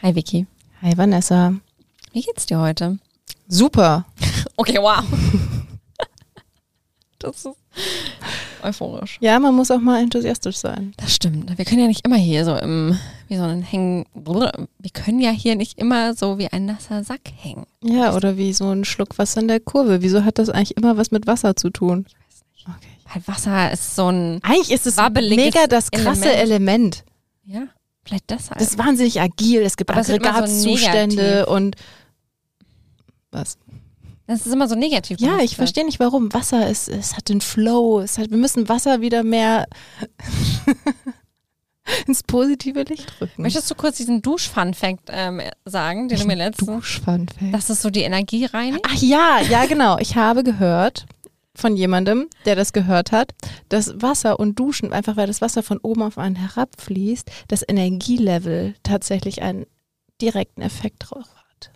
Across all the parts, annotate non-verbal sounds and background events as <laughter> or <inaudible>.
Hi Vicky. Hi Vanessa. Wie geht's dir heute? Super. <laughs> Okay, wow. <laughs> Das ist euphorisch. Ja, man muss auch mal enthusiastisch sein. Das stimmt. Wir können ja nicht immer hier so im, wie so ein Hängen, wir können ja hier nicht immer so wie ein nasser Sack hängen. Ja, oder wie so ein Schluck Wasser in der Kurve. Wieso hat das eigentlich immer was mit Wasser zu tun? Ich weiß nicht. Okay. Weil Wasser ist so ein. Eigentlich ist es mega das krasse Element. Element. Ja, vielleicht deshalb. Das ist wahnsinnig agil. Es gibt es so Aggregatzustände negativ. und was? Das ist immer so negativ. Ja, ich verstehe nicht warum. Wasser ist, es hat den Flow. Es hat, wir müssen Wasser wieder mehr <laughs> ins positive Licht rücken. Möchtest du kurz diesen Dusch-Fun-Fact ähm, sagen, den du mir letztens. Duschfun-Fact. Das ist so die Energie reinigt? Ach ja, ja genau. Ich habe gehört von jemandem, der das gehört hat, dass Wasser und Duschen, einfach weil das Wasser von oben auf einen herabfließt, das Energielevel tatsächlich einen direkten Effekt drauf hat.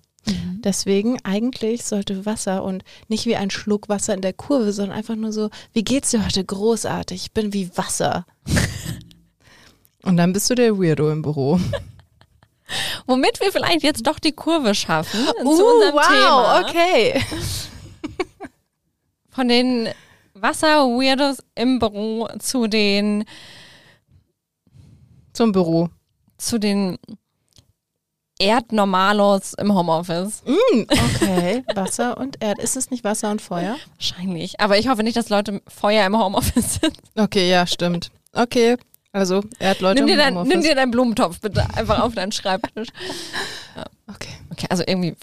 Deswegen eigentlich sollte Wasser und nicht wie ein Schluck Wasser in der Kurve, sondern einfach nur so, wie geht's dir heute? Großartig, ich bin wie Wasser. <laughs> und dann bist du der Weirdo im Büro. Womit wir vielleicht jetzt doch die Kurve schaffen <laughs> zu Uh, unserem wow, Thema. okay. Von den Wasser-Weirdos im Büro zu den, Zum Büro. zu den Erdnormalos im Homeoffice. Mm, okay, <laughs> Wasser und Erd. Ist es nicht Wasser und Feuer? Wahrscheinlich. Aber ich hoffe nicht, dass Leute Feuer im Homeoffice sind. Okay, ja, stimmt. Okay, also Erdleute Nimm dir, im dein, Homeoffice. nimm dir deinen Blumentopf bitte einfach auf deinen Schreibtisch. <laughs> Okay. Okay, also irgendwie,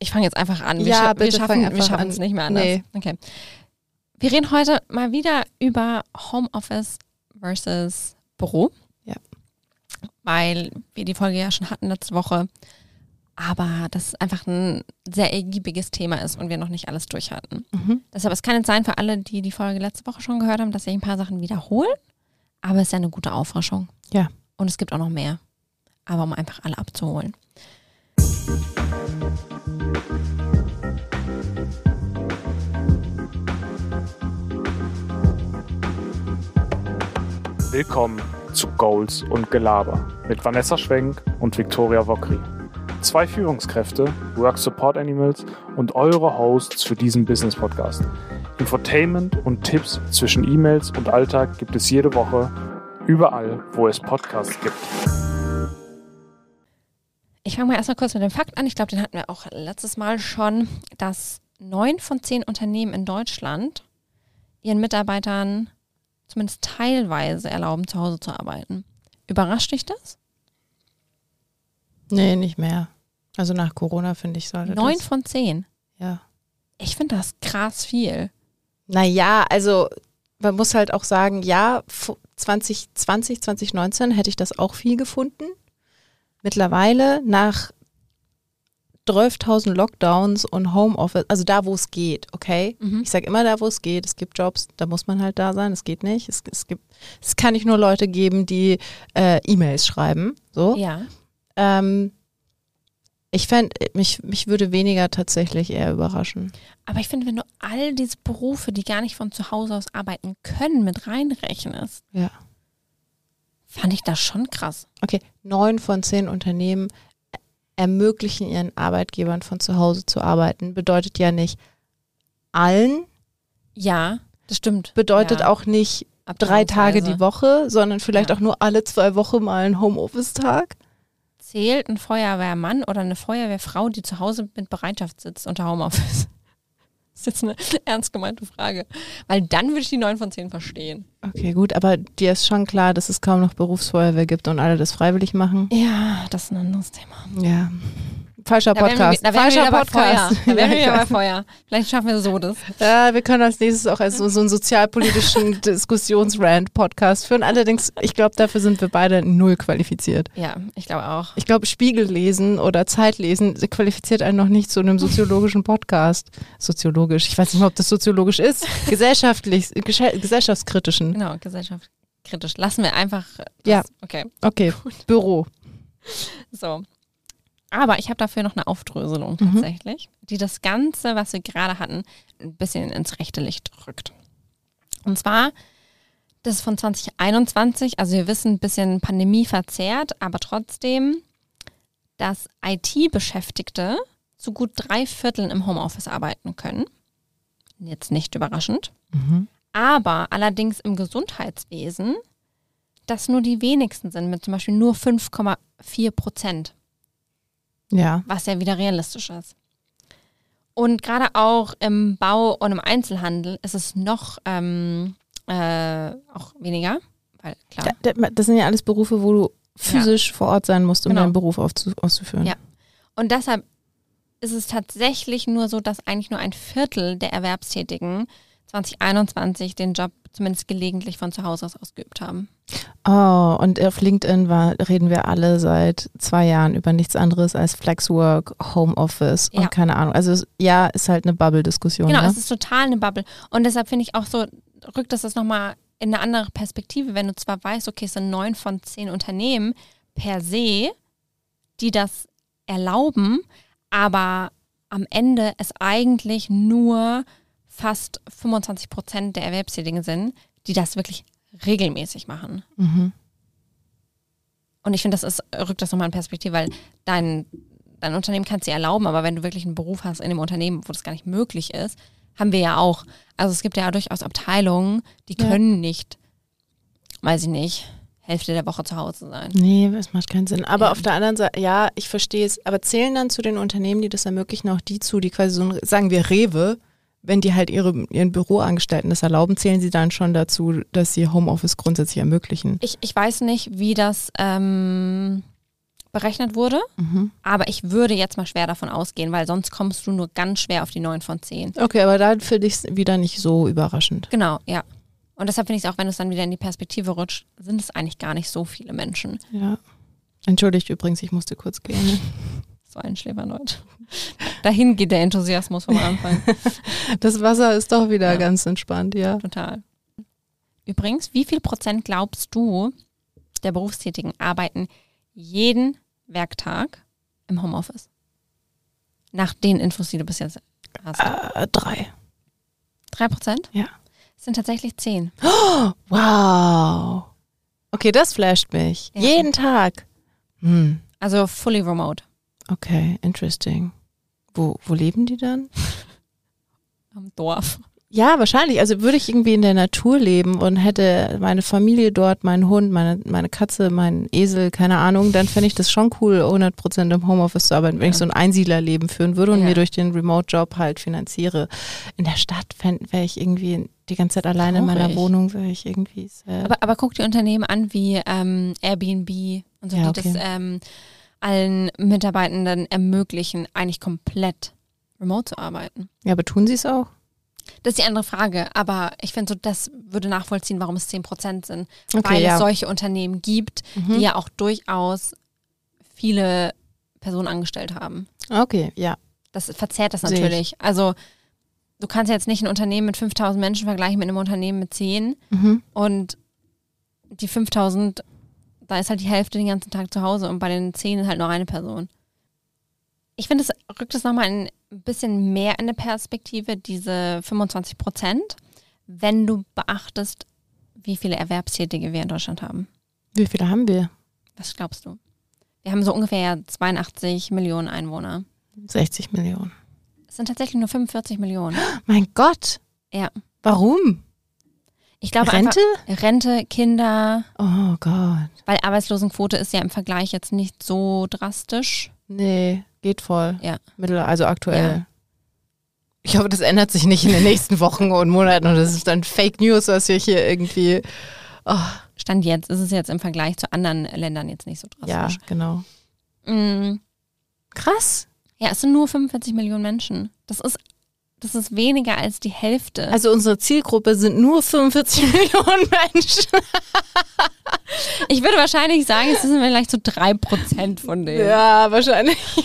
ich fange jetzt einfach an. Wir, Ja, scha bitte wir schaffen wir es nicht mehr anders. Nee. Okay. Wir reden heute mal wieder über Homeoffice versus Büro. Ja. Weil wir die Folge ja schon hatten letzte Woche. Aber das einfach ein sehr ergiebiges Thema ist und wir noch nicht alles durch hatten. Mhm. Deshalb, es kann jetzt sein für alle, die die Folge letzte Woche schon gehört haben, dass sich ein paar Sachen wiederholen. Aber es ist ja eine gute Auffrischung. Ja. Und es gibt auch noch mehr. Aber um einfach alle abzuholen. Willkommen zu Goals und Gelaber mit Vanessa Schwenk und Viktoria Wokri. Zwei Führungskräfte, Work Support Animals und eure Hosts für diesen Business Podcast. Infotainment und Tipps zwischen E-Mails und Alltag gibt es jede Woche überall, wo es Podcasts gibt. Ich fange mal erstmal kurz mit dem Fakt an. Ich glaube, den hatten wir auch letztes Mal schon, dass neun von zehn Unternehmen in Deutschland ihren Mitarbeitern zumindest teilweise erlauben, zu Hause zu arbeiten. Überrascht dich das? Nee, nicht mehr. Also nach Corona finde ich sollte Neun das. von zehn. Ja. Ich finde das krass viel. Naja, also man muss halt auch sagen, ja, fu- 2020, 2019 hätte ich das auch viel gefunden. Mittlerweile nach 12.000 Lockdowns und Homeoffice, also da, wo es geht, okay? Mhm. Ich sage immer da, wo es geht. Es gibt Jobs, da muss man halt da sein. Es geht nicht. Es, es gibt, es kann nicht nur Leute geben, die äh, E-Mails schreiben. So. Ja. Ähm, ich fände, mich, mich würde weniger tatsächlich eher überraschen. Aber ich finde, wenn du all diese Berufe, die gar nicht von zu Hause aus arbeiten können, mit reinrechnest, Ja. fand ich das schon krass. Okay, neun von zehn Unternehmen ermöglichen ihren Arbeitgebern von zu Hause zu arbeiten. Bedeutet ja nicht allen, Ja, das stimmt. bedeutet ja. auch nicht drei Tage die. Woche, sondern vielleicht Ja. auch nur alle zwei Wochen mal ein Homeoffice-Tag. Zählt ein Feuerwehrmann oder eine Feuerwehrfrau, die zu Hause mit Bereitschaft sitzt unter Homeoffice? Das ist jetzt eine <laughs> ernst gemeinte Frage. Weil dann würde ich die 9 von 10 verstehen. Okay, gut, aber dir ist schon klar, dass es kaum noch Berufsfeuerwehr gibt und alle das freiwillig machen. Ja, das ist ein anderes Thema. Ja. Falscher Da wären wir, Podcast. da Falscher Podcast. Feuer. Da wären wir Ja, wieder bei. <laughs> Feuer. Vielleicht schaffen wir so das. Ja, wir können als nächstes auch als so, so einen sozialpolitischen <laughs> Diskussionsrand-Podcast führen. Allerdings, ich glaube, dafür sind wir beide null qualifiziert. Ja, ich glaube auch. Ich glaube, Spiegel lesen oder Zeit lesen qualifiziert einen noch nicht zu einem soziologischen Podcast. Soziologisch, ich weiß nicht mal, ob das soziologisch ist. <laughs> Gesellschaftlich, gesellschaftskritischen. Genau, gesellschaftskritisch. Lassen wir einfach. Das. Ja. Okay, Okay, Büro. so. Aber ich habe dafür noch eine Aufdröselung Mhm. tatsächlich, die das Ganze, was wir gerade hatten, ein bisschen ins rechte Licht rückt. Und zwar, das ist von 2021, also wir wissen, ein bisschen Pandemie verzerrt, aber trotzdem, dass IT-Beschäftigte zu gut drei Vierteln im Homeoffice arbeiten können. Jetzt nicht überraschend. Mhm. Aber allerdings im Gesundheitswesen, dass nur die wenigsten sind, mit zum Beispiel nur 5,4 Prozent, Ja. was ja wieder realistisch ist. Und gerade auch im Bau und im Einzelhandel ist es noch ähm, äh, auch weniger, weil klar. Da- da- Das sind ja alles Berufe, wo du physisch vor Ort sein musst, um Genau. deinen Beruf auszuführen. Ja. Und deshalb ist es tatsächlich nur so, dass eigentlich nur ein Viertel der Erwerbstätigen 2021 den Job zumindest gelegentlich von zu Hause aus ausgeübt haben. Oh, und auf LinkedIn war, reden wir alle seit zwei Jahren über nichts anderes als Flexwork, Homeoffice Ja. und keine Ahnung. Also es- ja, ist halt eine Bubble-Diskussion. Genau, ne? es ist total eine Bubble. Und deshalb finde ich auch so, rückt das das nochmal in eine andere Perspektive, wenn du zwar weißt, okay, es sind neun von zehn Unternehmen per se, die das erlauben, aber am Ende es eigentlich nur fast 25 Prozent der Erwerbstätigen sind, die das wirklich regelmäßig machen. Mhm. Und ich finde, das ist, rückt das nochmal in Perspektive, weil dein, dein Unternehmen kann es dir erlauben, aber wenn du wirklich einen Beruf hast in einem Unternehmen, wo das gar nicht möglich ist, haben wir ja auch. Also es gibt ja durchaus Abteilungen, die Ja. können nicht, weiß ich nicht, Hälfte der Woche zu Hause sein. Nee, das macht keinen Sinn. Aber Ja. auf der anderen Seite, ja, ich verstehe es. Aber zählen dann zu den Unternehmen, die das ermöglichen, auch die zu, die quasi so, ein, sagen wir Rewe, wenn die halt ihre, ihren Büroangestellten das erlauben, zählen sie dann schon dazu, dass sie Homeoffice grundsätzlich ermöglichen. Ich, ich weiß nicht, wie das ähm, berechnet wurde, Mhm. aber ich würde jetzt mal schwer davon ausgehen, weil sonst kommst du nur ganz schwer auf die 9 von 10. Okay, aber da finde ich es wieder nicht so überraschend. Genau, ja. Und deshalb finde ich es auch, wenn es dann wieder in die Perspektive rutscht, sind es eigentlich gar nicht so viele Menschen. Ja. Entschuldigt übrigens, ich musste kurz gehen. <laughs> So ein Schläferneut. <laughs> Dahin geht der Enthusiasmus vom Anfang. <laughs> Das Wasser ist doch wieder Ja. ganz entspannt, ja. Total. Übrigens, wie viel Prozent glaubst du, der Berufstätigen arbeiten jeden Werktag im Homeoffice? Nach den Infos, die du bis jetzt hast. Äh, drei. Drei Prozent? Ja. Es sind tatsächlich zehn. <gasps> Wow. Okay, das flasht mich. Ja. Jeden Tag. Hm. Also fully remote. Okay, interesting. Wo, wo leben die dann? <laughs> Am Dorf. Ja, wahrscheinlich. Also würde ich irgendwie in der Natur leben und hätte meine Familie dort, meinen Hund, meine, meine Katze, meinen Esel, keine Ahnung, dann fände ich das schon cool, 100% im Homeoffice zu arbeiten, wenn Ja. ich so ein Einsiedlerleben führen würde und Ja. mir durch den Remote-Job halt finanziere. In der Stadt wäre ich irgendwie die ganze Zeit alleine in meiner. Wohnung, wäre ich irgendwie sad. Aber, aber guck dir Unternehmen an wie ähm, Airbnb und so, Ja, die okay. das ähm, allen Mitarbeitenden ermöglichen, eigentlich komplett remote zu arbeiten. ja, aber tun sie es auch? Das ist die andere Frage, aber ich finde so, das würde nachvollziehen, warum es 10% sind. Okay, weil ja. es solche Unternehmen gibt, Mhm. die ja auch durchaus viele Personen angestellt haben. Okay, ja. Das verzerrt das natürlich. Also du kannst jetzt nicht ein Unternehmen mit 5000 Menschen vergleichen mit einem Unternehmen mit 10 Mhm. und die 5000, da ist halt die Hälfte den ganzen Tag zu Hause und bei den 10 ist halt nur eine Person. Ich finde, es rückt es nochmal ein bisschen mehr in eine Perspektive, diese 25 Prozent, wenn du beachtest, wie viele Erwerbstätige wir in Deutschland haben. Wie viele haben wir? Was glaubst du? Wir haben so ungefähr 82 Millionen Einwohner. 60 Millionen. Es sind tatsächlich nur 45 Millionen. <gasps> Mein Gott. Ja. Warum? Ich glaube Rente? einfach Rente, Kinder, Oh Gott. weil Arbeitslosenquote ist ja im Vergleich jetzt nicht so drastisch. Nee, geht voll. Ja. Mittel, also aktuell. Ich hoffe, das ändert sich nicht in den nächsten Wochen und Monaten und das ist dann Fake News, was wir hier irgendwie. Oh, Stand jetzt ist es jetzt im Vergleich zu anderen Ländern jetzt nicht so ja, drastisch. genau. Mm, Krass. ja, es sind nur 45 Millionen Menschen. Das ist, das ist weniger als die Hälfte. Also unsere Zielgruppe sind nur 45 <laughs> Millionen Menschen. ich würde wahrscheinlich sagen, es sind vielleicht so drei Prozent von denen. Ja, wahrscheinlich. <laughs>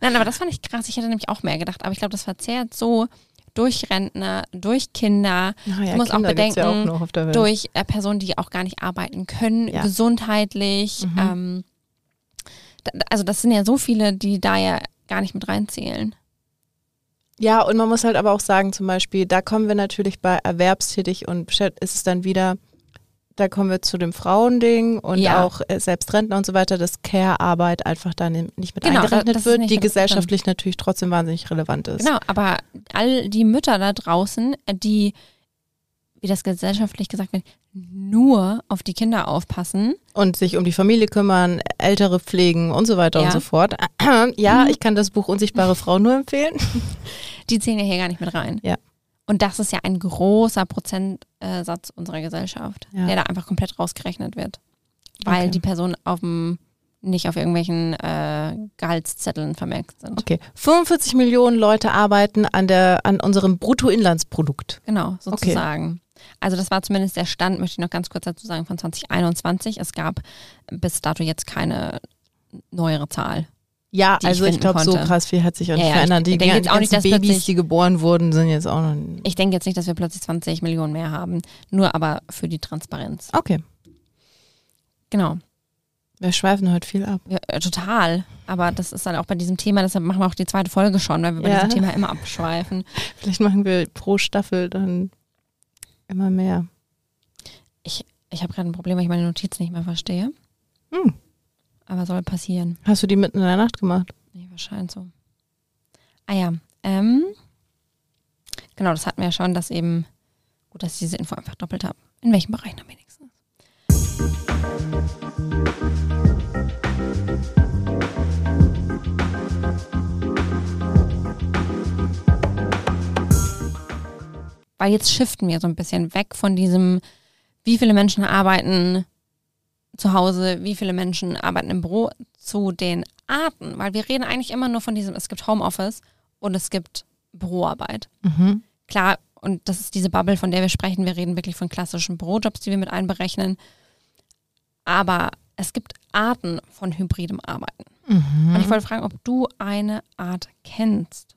Nein, aber das fand ich krass. Ich hätte nämlich auch mehr gedacht. Aber ich glaube, das verzerrt so durch Rentner, durch Kinder, Ah, ja, musst auch Kinder ja auch bedenken, der Welt. durch äh, Personen, die auch gar nicht arbeiten können, Ja. gesundheitlich. Mhm. Ähm, also das sind ja so viele, die da ja gar nicht mit reinzählen. Ja, und man muss halt aber auch sagen, zum Beispiel, da kommen wir natürlich bei erwerbstätig und ist es dann wieder, da kommen wir zu dem Frauending und Ja. auch äh, selbst Rentner und so weiter, dass Care-Arbeit einfach dann im- nicht mit Genau, eingerechnet wird, die gesellschaftlich natürlich trotzdem wahnsinnig relevant ist. Genau, aber all die Mütter da draußen, äh, die, wie das gesellschaftlich gesagt wird, nur auf die Kinder aufpassen, Und sich um die Familie kümmern, Ältere pflegen und so weiter Ja. und so fort. <clears throat> Ja, Mhm. ich kann das Buch Unsichtbare Frau nur empfehlen. <laughs> die zählen ja hier gar nicht mit rein. Ja. Und das ist ja ein großer Prozentsatz unserer Gesellschaft, Ja. der da einfach komplett rausgerechnet wird. Weil Okay. die Personen auf dem, nicht auf irgendwelchen äh, Gehaltszetteln vermerkt sind. Okay, 45 Millionen Leute arbeiten an, der, an unserem Bruttoinlandsprodukt. Genau, sozusagen. Also das war zumindest der Stand, möchte ich noch ganz kurz dazu sagen, von 2021. Es gab bis dato jetzt keine neuere Zahl. Ja, ich also ich finden glaube, so krass viel hat sich auch nicht ja, verändert. ich Die, denke jetzt auch nicht, dass Babys, plötzlich- die geboren wurden, sind jetzt auch noch. Ich denke jetzt nicht, dass wir plötzlich 20 Millionen mehr haben, nur aber für die Transparenz. Okay, Genau. wir schweifen heute viel ab. Ja, äh, total. Aber das ist dann auch bei diesem Thema, deshalb machen wir auch die zweite Folge schon, weil wir bei diesem Thema immer abschweifen. <laughs> Vielleicht machen wir pro Staffel dann immer mehr. Ich habe gerade ein Problem, weil ich meine Notiz nicht mehr verstehe. Hm. Aber soll passieren. Hast du die mitten in der Nacht gemacht? Nee, wahrscheinlich so. Ah ja. Ähm, genau, das hatten wir ja schon, dass eben, gut, dass ich diese Info einfach doppelt habe. In welchen Bereichen am Weil jetzt shiften wir so ein bisschen weg von diesem, wie viele Menschen arbeiten zu Hause, wie viele Menschen arbeiten im Büro, zu den Arten. Weil wir reden eigentlich immer nur von diesem, es gibt Homeoffice und es gibt Büroarbeit. Mhm. Klar, und das ist diese Bubble, von der wir sprechen. Wir reden wirklich von klassischen Bürojobs, die wir mit einberechnen. Aber es gibt Arten von hybridem Arbeiten. Mhm. Und ich wollte fragen, ob du eine Art kennst.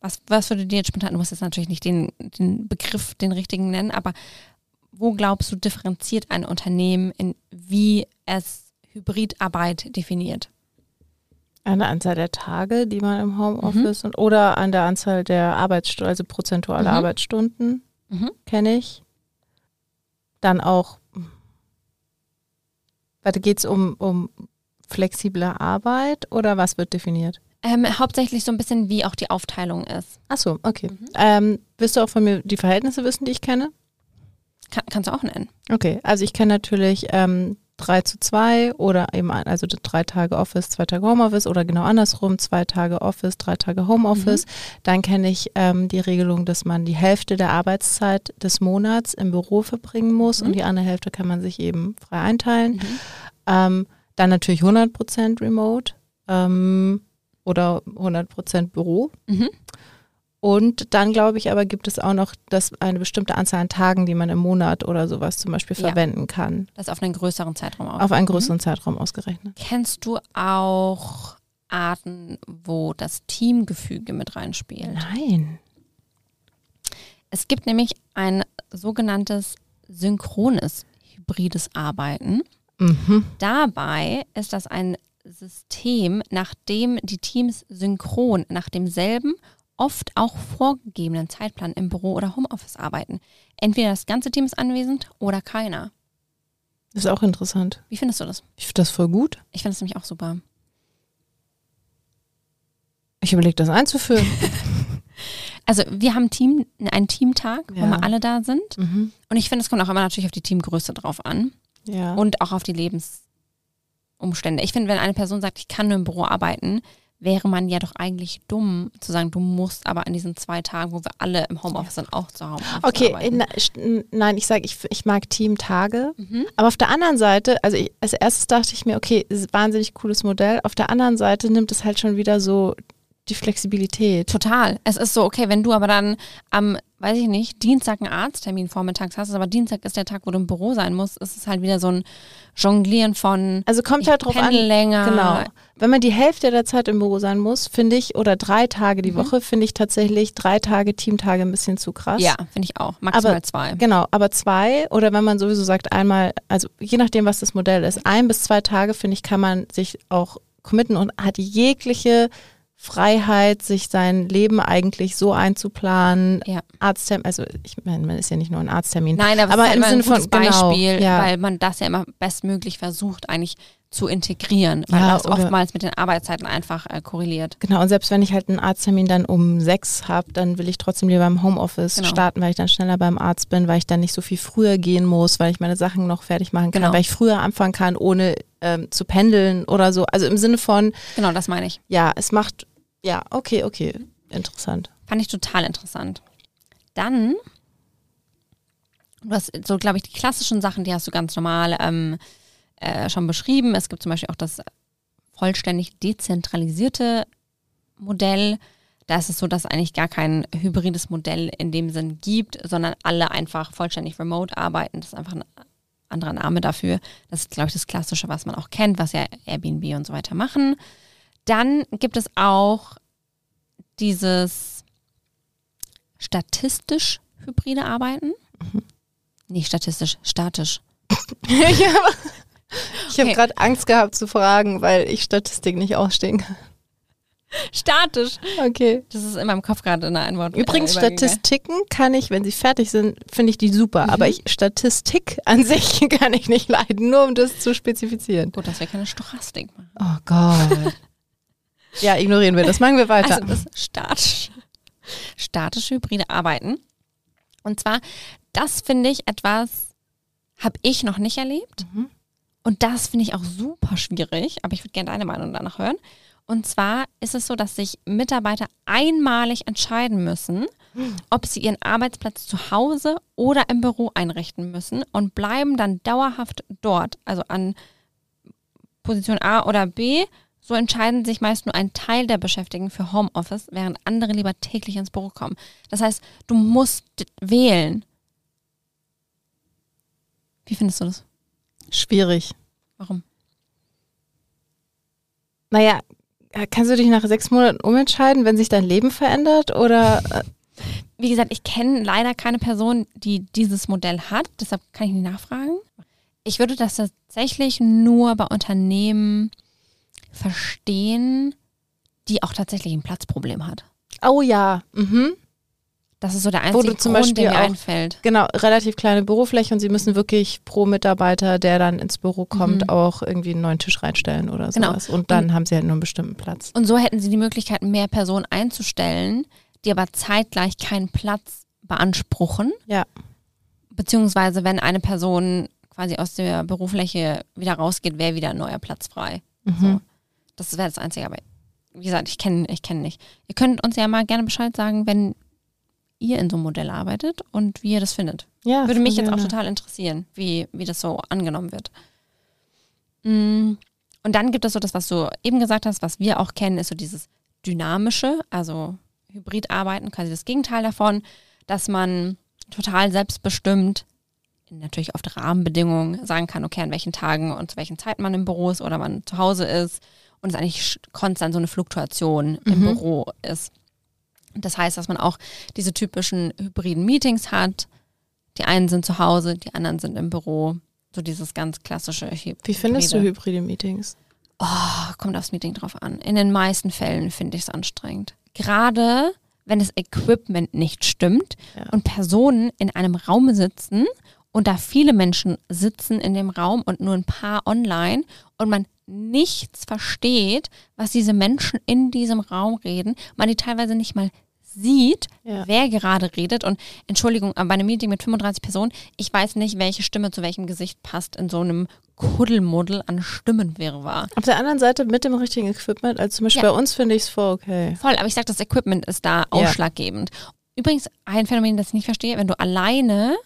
Was, was würde dir jetzt spontan, du musst jetzt natürlich nicht den, den Begriff, den richtigen nennen, aber wo glaubst du, differenziert ein Unternehmen in wie es Hybridarbeit definiert? An der Anzahl der Tage, die man im Mhm. Homeoffice und oder an der Anzahl der Arbeitsstunden, also prozentuale Mhm. Arbeitsstunden, Mhm. kenne ich. Dann auch, warte, geht es um, um flexible Arbeit oder was wird definiert? Ähm, hauptsächlich so ein bisschen, wie auch die Aufteilung ist. Ach so, okay. Mhm. Ähm, willst du auch von mir die Verhältnisse wissen, die ich kenne? Kann, kannst du auch nennen. Okay, also ich kenne natürlich ähm, 3 zu 2 oder eben also drei Tage Office, zwei Tage Homeoffice oder genau andersrum, zwei Tage Office, drei Tage Homeoffice. Dann kenne ich ähm, die Regelung, dass man die Hälfte der Arbeitszeit des Monats im Büro verbringen muss Mhm. und die andere Hälfte kann man sich eben frei einteilen. Mhm. Ähm, dann natürlich 100% Remote ähm, oder 100% Büro. Mhm. Und dann glaube ich aber gibt es auch noch das eine bestimmte Anzahl an Tagen, die man im Monat oder sowas zum Beispiel Ja. verwenden kann. Das auf einen größeren Zeitraum aus. Auf einen größeren Zeitraum ausgerechnet. Kennst du auch Arten, wo das Teamgefüge mit reinspielt? Nein. Es gibt nämlich ein sogenanntes synchrones hybrides Arbeiten. Mhm. Dabei ist das ein System, nach dem die Teams synchron nach demselben, oft auch vorgegebenen Zeitplan im Büro oder Homeoffice arbeiten. Entweder das ganze Team ist anwesend oder keiner. Das ist auch interessant. Wie findest du das? Ich finde das voll gut. Ich finde es nämlich auch super. Ich überlege, das einzuführen. <laughs> <laughs> Also wir haben Team, einen Teamtag, wo Ja. wir alle da sind. mhm. Und ich finde, es kommt auch immer natürlich auf die Teamgröße drauf an Ja. und auch auf die Lebensumstände. Ich finde, wenn eine Person sagt, ich kann nur im Büro arbeiten, wäre man ja doch eigentlich dumm zu sagen, du musst aber an diesen zwei Tagen, wo wir alle im Homeoffice sind, auch zu Hause okay, arbeiten. st- nein, ich sage, ich, ich mag Teamtage. Mhm. Aber auf der anderen Seite, also ich, als erstes dachte ich mir, okay, wahnsinnig cooles Modell. Auf der anderen Seite nimmt es halt schon wieder so die Flexibilität. Total. Es ist so, okay, wenn du aber dann am, weiß ich nicht, Dienstag einen Arzttermin vormittags hast, aber Dienstag ist der Tag, wo du im Büro sein musst, ist es halt wieder so ein Jonglieren von Also kommt halt drauf an. länger. Genau. Wenn man die Hälfte der Zeit im Büro sein muss, finde ich, oder drei Tage die Mhm. Woche, finde ich tatsächlich drei Tage Teamtage ein bisschen zu krass. Ja, finde ich auch. Maximal Aber- zwei. Genau, aber zwei oder wenn man sowieso sagt einmal, also je nachdem, was das Modell ist, ein bis zwei Tage, finde ich, kann man sich auch committen und hat jegliche Freiheit, sich sein Leben eigentlich so einzuplanen. Ja. Arzttermin, also ich meine, man ist ja nicht nur ein Arzttermin. Nein, aber, Aber es ist im halt Sinne von- genau, Beispiel, ja. weil man das ja immer bestmöglich versucht, eigentlich zu integrieren, weil Ja, das oftmals mit den Arbeitszeiten einfach äh, korreliert. Genau, und selbst wenn ich halt einen Arzttermin dann um sechs habe, dann will ich trotzdem lieber im Homeoffice Genau. starten, weil ich dann schneller beim Arzt bin, weil ich dann nicht so viel früher gehen muss, weil ich meine Sachen noch fertig machen kann, Genau. weil ich früher anfangen kann, ohne ähm, zu pendeln oder so. Also im Sinne von, Genau, das meine ich. ja, es macht, ja, okay, okay, interessant. Fand ich total interessant. Dann, du hast so, glaube ich, die klassischen Sachen, die hast du ganz normal ähm, äh, schon beschrieben. Es gibt zum Beispiel auch das vollständig dezentralisierte Modell. Da ist es so, dass es eigentlich gar kein hybrides Modell in dem Sinn gibt, sondern alle einfach vollständig remote arbeiten. Das ist einfach ein anderer Name dafür. Das ist, glaube ich, das Klassische, was man auch kennt, was ja Airbnb und so weiter machen. Dann gibt es auch dieses statistisch hybride Arbeiten. Nicht statistisch, statisch. <laughs> ich habe Okay. gerade Angst gehabt zu fragen, weil ich Statistik nicht ausstehen kann. Statisch. Okay. Das ist in meinem Kopf gerade eine Antwort. Übrigens. Statistiken kann ich, wenn sie fertig sind, finde ich die super. Mhm. Aber ich, Statistik an sich <laughs> kann ich nicht leiden, nur um das zu spezifizieren. Gut, dass wir keine Stochastik machen. Oh Gott. Ja, ignorieren wir das. Machen wir weiter. Also das statisch, statisch hybride Arbeiten. Und zwar, das finde ich etwas, habe ich noch nicht erlebt. Mhm. Und das finde ich auch super schwierig, aber ich würde gerne deine Meinung danach hören. Und zwar ist es so, dass sich Mitarbeiter einmalig entscheiden müssen, ob sie ihren Arbeitsplatz zu Hause oder im Büro einrichten müssen und bleiben dann dauerhaft dort, also an Position A oder B. So entscheiden sich meist nur ein Teil der Beschäftigten für Homeoffice, während andere lieber täglich ins Büro kommen. Das heißt, du musst wählen. Wie findest du das? Schwierig. Warum? Naja, kannst du dich nach sechs Monaten umentscheiden, wenn sich dein Leben verändert? Oder äh, Wie gesagt, ich kenne leider keine Person, die dieses Modell hat, deshalb kann ich nicht nachfragen. Ich würde das tatsächlich nur bei Unternehmen verstehen, die auch tatsächlich ein Platzproblem hat. oh ja, mhm. Das ist so der Wo einzige du zum Grund, Beispiel der mir auch- einfällt. Genau, relativ kleine Bürofläche und sie müssen wirklich pro Mitarbeiter, der dann ins Büro kommt, Mhm. auch irgendwie einen neuen Tisch reinstellen oder Genau. sowas. Und dann haben sie halt nur einen bestimmten Platz. Und so hätten sie die Möglichkeit, mehr Personen einzustellen, die aber zeitgleich keinen Platz beanspruchen. Ja. Beziehungsweise, wenn eine Person quasi aus der Bürofläche wieder rausgeht, wäre wieder ein neuer Platz frei. Mhm. So. Das wäre das Einzige. Aber wie gesagt, ich kenne ich kenn nicht. Ihr könnt uns ja mal gerne Bescheid sagen, wenn ihr in so einem Modell arbeitet und wie ihr das findet. Ja, Würde mich jetzt auch total interessieren, wie, wie das so angenommen wird. Mm, Und dann gibt es so das, was du eben gesagt hast, was wir auch kennen, ist so dieses dynamische, also Hybridarbeiten, quasi das Gegenteil davon, dass man total selbstbestimmt, natürlich oft Rahmenbedingungen, sagen kann, okay, an welchen Tagen und zu welchen Zeiten man im Büro ist oder man zu Hause ist und es eigentlich konstant so eine Fluktuation im Mhm. Büro ist. Das heißt, dass man auch diese typischen hybriden Meetings hat. Die einen sind zu Hause, die anderen sind im Büro. So dieses ganz klassische Hy Wie findest du Hybride. hybride Meetings? Oh, kommt aufs Meeting drauf an. In den meisten Fällen finde ich es anstrengend. Gerade wenn das Equipment nicht stimmt Ja. und Personen in einem Raum sitzen und da viele Menschen sitzen in dem Raum und nur ein paar online und man nichts versteht, was diese Menschen in diesem Raum reden, man die teilweise nicht mal sieht, Ja. wer gerade redet. Und Entschuldigung, bei einem Meeting mit 35 Personen, ich weiß nicht, welche Stimme zu welchem Gesicht passt in so einem Kuddelmuddel an Stimmenwirrwarr. Auf der anderen Seite mit dem richtigen Equipment, also zum Beispiel Ja. bei uns finde ich es voll okay. Voll, aber ich sage, das Equipment ist da ausschlaggebend. Übrigens, ein Phänomen, das ich nicht verstehe, wenn du alleine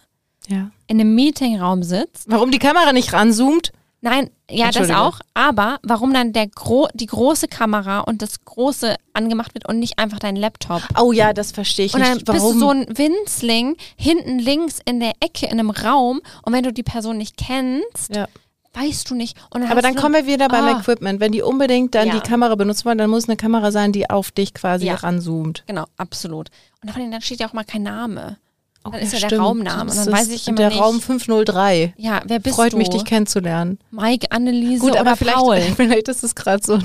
Ja. in einem Meetingraum sitzt, Warum die Kamera nicht ranzoomt? Nein, ja, das auch, aber warum dann der Gro die große Kamera und das große angemacht wird und nicht einfach dein Laptop? Oh ja, das verstehe ich Und dann nicht. bist Warum? du so ein Winzling hinten links in der Ecke in einem Raum und wenn du die Person nicht kennst, Ja. weißt du nicht. Und dann Aber dann kommen wir wieder beim Ah. Equipment. Wenn die unbedingt dann Ja. die Kamera benutzen wollen, dann muss eine Kamera sein, die auf dich quasi Ja. ranzoomt. Genau, absolut. Und vor allem, dann steht ja auch mal kein Name. Dann Oh, ist ja stimmt. der Raumname. Dann weiß ist ich immer Der nicht, Raum 503. ja, wer bist Freut du? mich, dich kennenzulernen. Mike, Anneliese Gut, oder aber vielleicht, Paul? <laughs> vielleicht ist es gerade so ein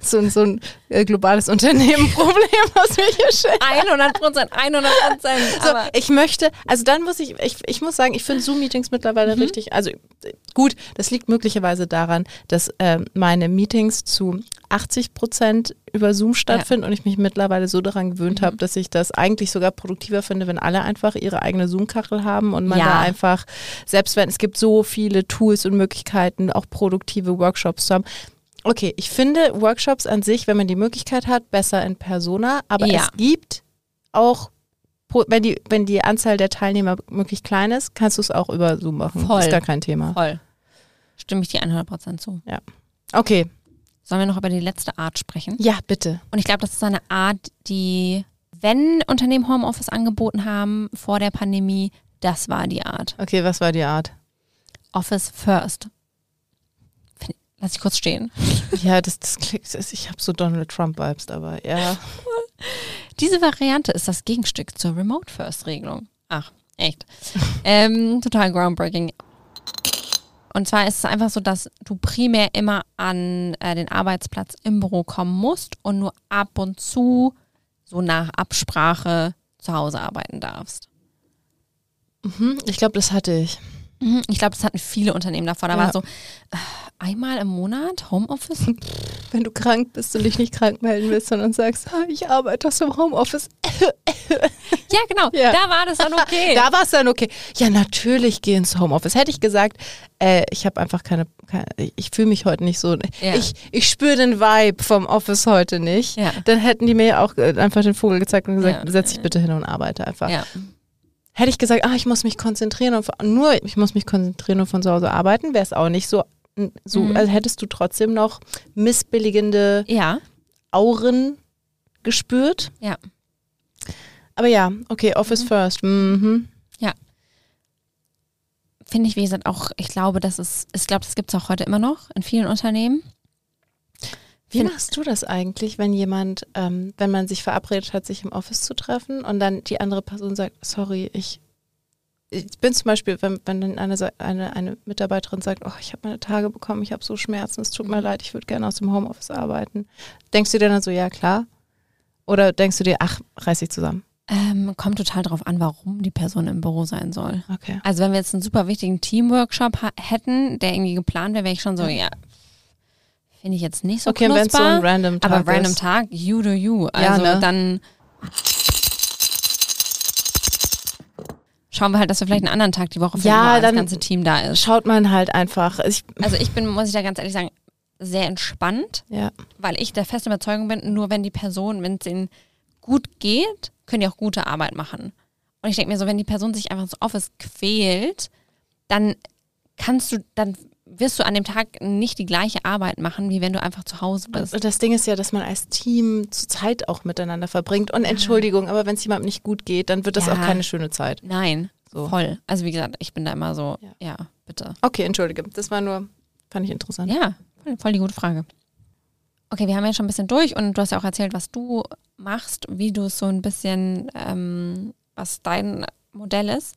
so, ein- so ein äh, globales Unternehmenproblem, <laughs> was wir hier stellen. 100 Prozent, 100 Prozent. So, ich möchte, also dann muss ich, ich, ich muss sagen, ich finde Zoom-Meetings mittlerweile richtig, also äh, gut, das liegt möglicherweise daran, dass ähm, meine Meetings zu 80 Prozent über Zoom stattfinden und ich mich mittlerweile so daran gewöhnt habe, dass ich das eigentlich sogar produktiver finde, wenn alle einfach ihre eigene Zoom-Kachel haben und man Ja. da einfach, selbst wenn es gibt so viele Tools und Möglichkeiten, auch produktive Workshops zu haben. Okay, ich finde Workshops an sich, wenn man die Möglichkeit hat, besser in Persona, aber Ja. es gibt auch wenn die, wenn die Anzahl der Teilnehmer möglich klein ist, kannst du es auch über Zoom machen. Voll. Ist gar kein Thema. voll. Stimme ich dir 100 Prozent zu. Okay. Sollen wir noch über die letzte Art sprechen? Ja, bitte. Und ich glaube, das ist eine Art, die, wenn Unternehmen Homeoffice angeboten haben vor der Pandemie, das war die Art. Okay, was war die Art? Office first. Lass ich kurz stehen. <laughs> Ja, das, das klingt, ich habe so Donald Trump-Vibes dabei. Ja. <laughs> Diese Variante ist das Gegenstück zur Remote First Regelung. Ach, echt. <laughs> ähm, total groundbreaking. Und zwar ist es einfach so, dass du primär immer an äh, den Arbeitsplatz im Büro kommen musst und nur ab und zu so nach Absprache zu Hause arbeiten darfst. Mhm, ich glaube, das hatte ich. Mhm, Ich glaube, das hatten viele Unternehmen davor. Da Ja. war so äh, einmal im Monat Homeoffice. Wenn du krank bist und dich nicht krank melden willst, sondern sagst, ah, ich arbeite aus dem Homeoffice. <laughs> ja, genau. Ja. Da war das dann okay. <laughs> Da war es dann okay. Ja, natürlich geh ins Homeoffice. Hätte ich gesagt, äh, ich habe einfach keine, keine ich fühle mich heute nicht so. Ja. Ich, ich spüre den Vibe vom Office heute nicht. Dann hätten die mir ja auch äh, einfach den Vogel gezeigt und gesagt, setz dich bitte hin und arbeite einfach. ja. Hätte ich gesagt, ah, ich muss mich konzentrieren und von- nur, ich muss mich konzentrieren und von zu Hause arbeiten, wäre es auch nicht so. so Mhm. Also hättest du trotzdem noch missbilligende ja, Auren gespürt. Ja. Aber ja, okay, Office first. Mhm. finde ich, wie gesagt, auch, ich glaube, das ist, ich glaube, das gibt es auch heute immer noch in vielen Unternehmen. Wie machst du das eigentlich, wenn jemand, ähm, wenn man sich verabredet hat, sich im Office zu treffen und dann die andere Person sagt, sorry, ich, ich bin zum Beispiel, wenn, wenn dann eine, eine, eine Mitarbeiterin sagt, oh, ich habe meine Tage bekommen, ich habe so Schmerzen, es tut mir leid, ich würde gerne aus dem Homeoffice arbeiten. Denkst du dir dann so, ja klar? Oder denkst du dir, ach, reiß dich zusammen? Ähm, kommt total drauf an, warum die Person im Büro sein soll. Okay. Also wenn wir jetzt einen super wichtigen Teamworkshop hätten, der irgendwie geplant wäre, wäre ich schon so, ja, finde ich jetzt nicht so Okay, wenn es so ein random Tag aber random ist. Tag, you do you. Also ne? dann schauen wir halt, dass wir vielleicht einen anderen Tag die Woche finden, Ja, wo das ganze Team da ist. Schaut man halt einfach. Ich, Also ich bin, muss ich da ganz ehrlich sagen, sehr entspannt, ja. weil ich der festen Überzeugung bin, nur wenn die Person, wenn es ihnen gut geht, können die auch gute Arbeit machen. Und ich denke mir so, wenn die Person sich einfach ins Office quält, dann kannst du, dann wirst du an dem Tag nicht die gleiche Arbeit machen, wie wenn du einfach zu Hause bist. Und das Ding ist ja, dass man als Team zur Zeit auch miteinander verbringt. Und Entschuldigung, aber wenn es jemandem nicht gut geht, dann wird das Ja. auch keine schöne Zeit. Nein, So. voll. Also wie gesagt, ich bin da immer so, Ja. ja, bitte. Okay, entschuldige. Das war nur, fand ich interessant. Ja, voll, voll die gute Frage. Okay, wir haben ja schon ein bisschen durch und du hast ja auch erzählt, was du machst, wie du es so ein bisschen, ähm, was dein Modell ist.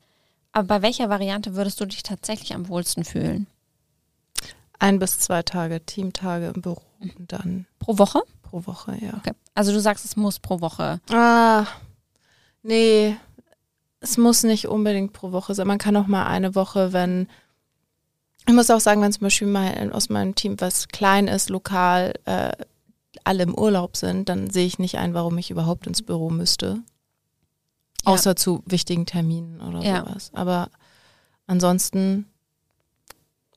Aber bei welcher Variante würdest du dich tatsächlich am wohlsten fühlen? Ein bis zwei Tage, Teamtage im Büro und dann Pro Woche? pro Woche, ja. Okay. Also du sagst, es muss pro Woche. Ah, nee, es muss nicht unbedingt pro Woche sein. Man kann auch mal eine Woche, wenn, ich muss auch sagen, wenn zum Beispiel mal aus meinem Team was klein ist, lokal, äh, alle im Urlaub sind, dann sehe ich nicht ein, warum ich überhaupt ins Büro müsste. Ja. Außer zu wichtigen Terminen oder Ja. sowas. Aber ansonsten,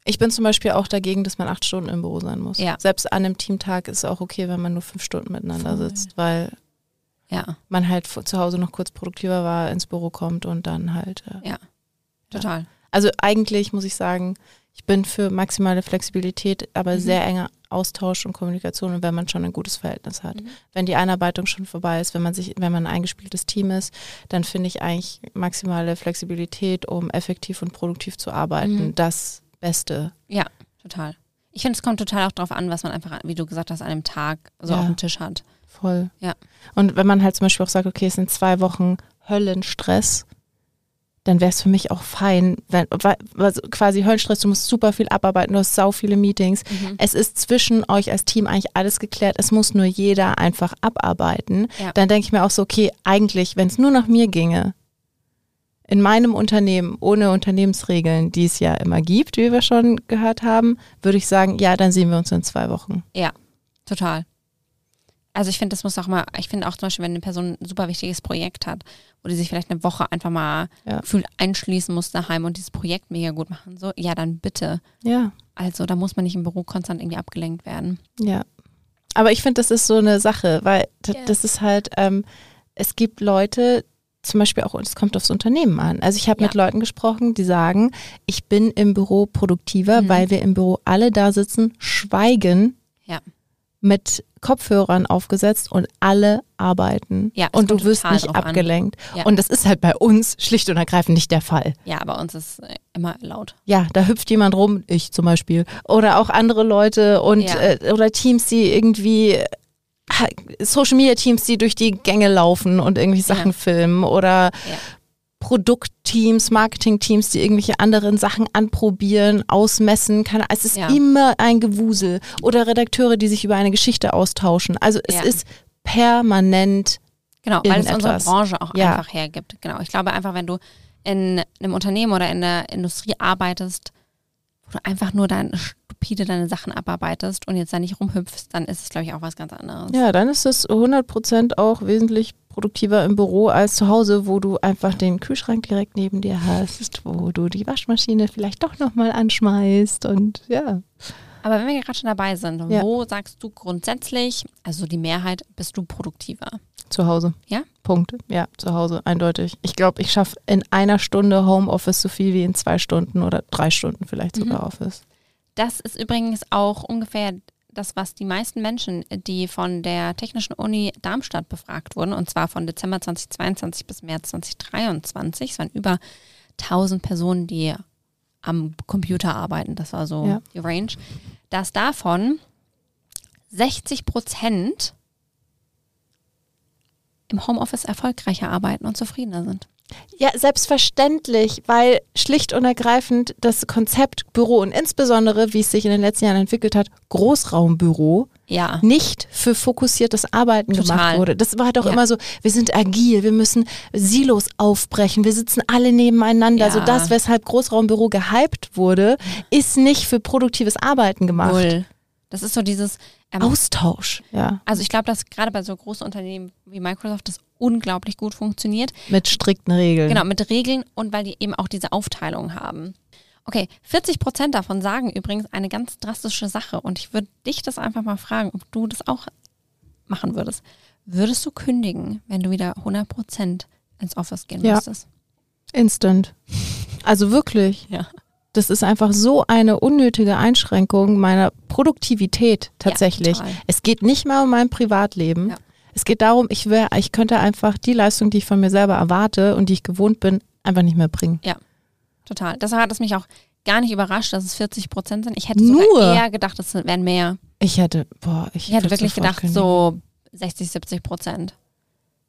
ich bin zum Beispiel auch dagegen, dass man acht Stunden im Büro sein muss. Ja. Selbst an einem Teamtag ist es auch okay, wenn man nur fünf Stunden miteinander Voll. sitzt, weil Ja, man halt zu Hause noch kurz produktiver war, ins Büro kommt und dann halt. Äh, total. also eigentlich muss ich sagen, ich bin für maximale Flexibilität, aber Mhm. sehr enger Austausch und Kommunikation und wenn man schon ein gutes Verhältnis hat. Mhm. Wenn die Einarbeitung schon vorbei ist, wenn man sich, wenn man ein eingespieltes Team ist, dann finde ich eigentlich maximale Flexibilität, um effektiv und produktiv zu arbeiten, Mhm. das Beste. Total. Ich finde, es kommt total auch drauf an, was man einfach, wie du gesagt hast, an einem Tag so Ja. auf dem Tisch hat. Voll. Ja. Und wenn man halt zum Beispiel auch sagt, okay, es sind zwei Wochen Höllenstress, dann wäre es für mich auch fein, wenn also quasi Höllenstress, du musst super viel abarbeiten, du hast sau viele Meetings. Mhm. Es ist zwischen euch als Team eigentlich alles geklärt, es muss nur jeder einfach abarbeiten. Ja. Dann denke ich mir auch so, okay, eigentlich, wenn es nur nach mir ginge, in meinem Unternehmen ohne Unternehmensregeln, die es ja immer gibt, wie wir schon gehört haben, würde ich sagen, ja, dann sehen wir uns in zwei Wochen. Ja, total. Also ich finde, das muss auch mal, ich finde auch zum Beispiel, wenn eine Person ein super wichtiges Projekt hat, wo die sich vielleicht eine Woche einfach mal Ja. gefühlt einschließen muss daheim und dieses Projekt mega gut machen, so, ja, dann bitte. Ja. Also da muss man nicht im Büro konstant irgendwie abgelenkt werden. Ja. Aber ich finde, das ist so eine Sache, weil Ja. das ist halt, ähm, es gibt Leute, zum Beispiel auch, es kommt aufs Unternehmen an. Also ich habe Ja. mit Leuten gesprochen, die sagen, ich bin im Büro produktiver, Mhm. weil wir im Büro alle da sitzen, schweigen, Ja. mit Kopfhörern aufgesetzt und alle arbeiten. Ja, und du wirst nicht abgelenkt. Ja. Und das ist halt bei uns schlicht und ergreifend nicht der Fall. Ja, bei uns ist äh, immer laut. Ja, da hüpft jemand rum, ich zum Beispiel. Oder auch andere Leute und Ja. äh, oder Teams, die irgendwie Social Media Teams, die durch die Gänge laufen und irgendwie Sachen Ja. filmen oder Ja. Produktteams, Marketingteams, die irgendwelche anderen Sachen anprobieren, ausmessen. Keine, es ist Ja. immer ein Gewusel. Oder Redakteure, die sich über eine Geschichte austauschen. Also es ist permanent Genau, weil es unsere. Branche auch Ja. einfach hergibt. Genau. Ich glaube einfach, wenn du in einem Unternehmen oder in der Industrie arbeitest, wo du einfach nur dein stupide deine Sachen abarbeitest und jetzt da nicht rumhüpfst, dann ist es, glaube ich, auch was ganz anderes. Ja, dann ist es 100% auch wesentlich produktiver im Büro als zu Hause, wo du einfach den Kühlschrank direkt neben dir hast, wo du die Waschmaschine vielleicht doch nochmal anschmeißt und ja. Aber wenn wir gerade schon dabei sind, Ja. wo sagst du grundsätzlich, also die Mehrheit, bist du produktiver? Zu Hause. Ja? Punkt. Ja, zu Hause, eindeutig. Ich glaube, ich schaffe in einer Stunde Homeoffice so viel wie in zwei Stunden oder drei Stunden vielleicht Mhm. sogar Office. Das ist übrigens auch ungefähr das, was die meisten Menschen, die von der Technischen Uni Darmstadt befragt wurden, und zwar von Dezember 2022 bis März 2023, es waren über 1000 Personen, die am Computer arbeiten, das war so Ja. die Range, dass davon 60 Prozent im Homeoffice erfolgreicher arbeiten und zufriedener sind. Ja, selbstverständlich, weil schlicht und ergreifend das Konzept Büro und insbesondere, wie es sich in den letzten Jahren entwickelt hat, Großraumbüro Ja. nicht für fokussiertes Arbeiten Total. gemacht wurde. Das war doch Ja. immer so, wir sind agil, wir müssen Silos aufbrechen, wir sitzen alle nebeneinander. Ja. So das, weshalb Großraumbüro gehypt wurde, ist nicht für produktives Arbeiten gemacht. Null. Das ist so dieses ähm, Austausch, ja, Also ich glaube, dass gerade bei so großen Unternehmen wie Microsoft das unglaublich gut funktioniert. mit strikten Regeln. Genau, mit Regeln und weil die eben auch diese Aufteilung haben. Okay, 40 Prozent davon sagen übrigens eine ganz drastische Sache und ich würde dich das einfach mal fragen, ob du das auch machen würdest. Würdest du kündigen, wenn du wieder 100 Prozent ins Office gehen Ja. müsstest? Instant. Also wirklich. Ja. Das ist einfach so eine unnötige Einschränkung meiner Produktivität tatsächlich. total. es geht nicht mal um mein Privatleben. Ja. Es geht darum, ich, wär, ich könnte einfach die Leistung, die ich von mir selber erwarte und die ich gewohnt bin, einfach nicht mehr bringen. Total. Deshalb hat es mich auch gar nicht überrascht, dass es 40 Prozent sind. Ich hätte Nur? sogar eher gedacht, es wären mehr. Ich hätte, boah, ich, Ich hätte wirklich gedacht, kündigen. so 60, 70 Prozent.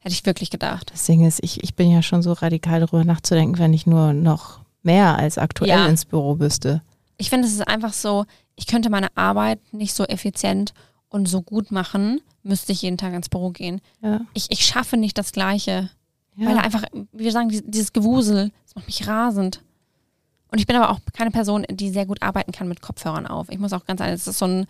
Hätte ich wirklich gedacht. Das Ding ist, ich, ich bin ja schon so radikal darüber nachzudenken, wenn ich nur noch mehr als aktuell Ja. ins Büro müsste. Ich finde, es ist einfach so, ich könnte meine Arbeit nicht so effizient und so gut machen, müsste ich jeden Tag ins Büro gehen. Ja. Ich, ich schaffe nicht das Gleiche. Ja. Weil einfach, wie wir sagen, dieses- Gewusel, das macht mich rasend. Und ich bin aber auch keine Person, die sehr gut arbeiten kann mit Kopfhörern auf. Ich muss auch ganz ehrlich, es ist so ein,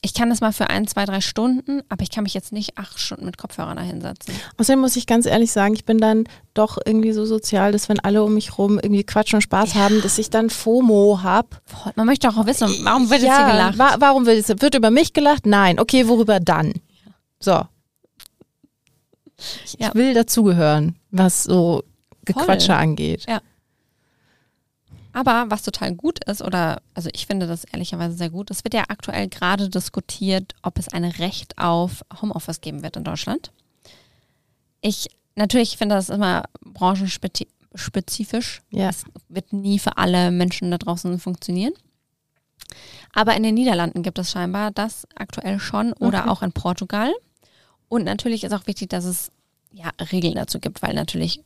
ich kann das mal für ein, zwei, drei Stunden, aber ich kann mich jetzt nicht acht Stunden mit Kopfhörern da hinsetzen. Außerdem muss ich ganz ehrlich sagen, ich bin dann doch irgendwie so sozial, dass wenn alle um mich rum irgendwie Quatsch und Spaß Ja. haben, dass ich dann FOMO habe. Man möchte auch wissen, warum wird jetzt hier gelacht? Wa warum wird, jetzt- wird über mich gelacht? Nein. Okay, worüber dann? So. Ich, Ja. will dazugehören, was so Gequatsche angeht. Aber was total gut ist, oder also ich finde das ehrlicherweise sehr gut, es wird ja aktuell gerade diskutiert, ob es ein Recht auf Homeoffice geben wird in Deutschland. Ich natürlich finde das immer branchenspezifisch. Ja. Es wird nie für alle Menschen da draußen funktionieren. Aber in den Niederlanden gibt es scheinbar das aktuell schon oder Okay. auch in Portugal. Und natürlich ist auch wichtig, dass es ja Regeln dazu gibt, weil natürlich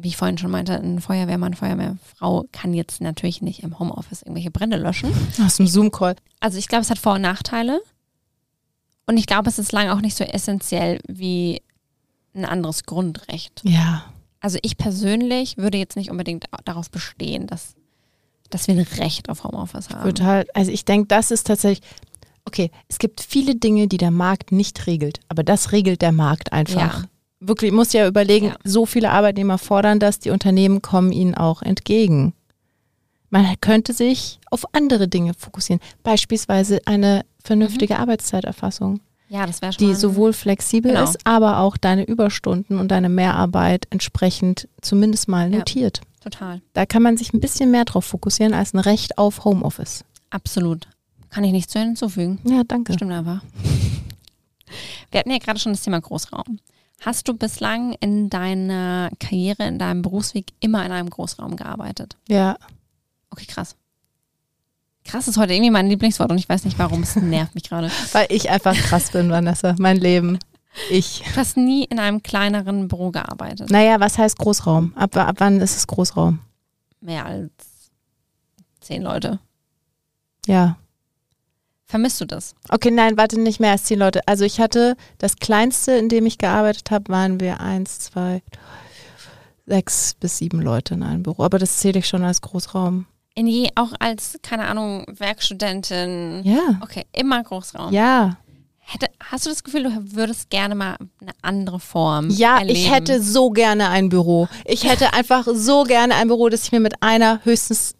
wie ich vorhin schon meinte, ein Feuerwehrmann, Feuerwehrfrau kann jetzt natürlich nicht im Homeoffice irgendwelche Brände löschen. Aus dem Zoom-Call. Also ich glaube, es hat Vor- und Nachteile. Und ich glaube, es ist lange auch nicht so essentiell wie ein anderes Grundrecht. Ja. Also ich persönlich würde jetzt nicht unbedingt darauf bestehen, dass, dass wir ein Recht auf Homeoffice haben. Total. Also ich denke, das ist tatsächlich. Okay, es gibt viele Dinge, die der Markt nicht regelt, aber das regelt der Markt einfach. Ja. Wirklich, muss ja überlegen, Ja. so viele Arbeitnehmer fordern das, die Unternehmen kommen ihnen auch entgegen. Man könnte sich auf andere Dinge fokussieren, beispielsweise eine vernünftige Arbeitszeiterfassung, Ja, das wäre schon. die sowohl flexibel Genau. ist, aber auch deine Überstunden und deine Mehrarbeit entsprechend zumindest mal Ja. notiert. Total. Da kann man sich ein bisschen mehr drauf fokussieren als ein Recht auf Homeoffice. Absolut. Kann ich nichts zu hinzufügen. Ja, danke. Stimmt einfach. Wir hatten ja gerade schon das Thema Großraum. Hast du bislang in deiner Karriere, in deinem Berufsweg immer in einem Großraum gearbeitet? Ja, Okay, krass. Krass ist heute irgendwie mein Lieblingswort und ich weiß nicht warum, es nervt mich gerade. <laughs> weil ich einfach krass bin, Vanessa. Mein Leben. Ich. Du hast nie in einem kleineren Büro gearbeitet. Naja, was heißt Großraum? Ab, ab wann ist es Großraum? Mehr als zehn Leute. Ja. Vermisst du das? Okay, nein, warte, nicht mehr als zehn Leute. Also ich hatte, das kleinste, in dem ich gearbeitet habe, waren wir eins, zwei, sechs bis sieben Leute in einem Büro. Aber das zähle ich schon als Großraum. In je, auch als, keine Ahnung, Werkstudentin. Ja. Okay, immer Großraum. Ja. Hätte, hast du das Gefühl, du würdest gerne mal eine andere Form Ja, erleben? ich hätte so gerne ein Büro. Ich hätte <laughs> einfach so gerne ein Büro, das ich mir mit einer, höchstens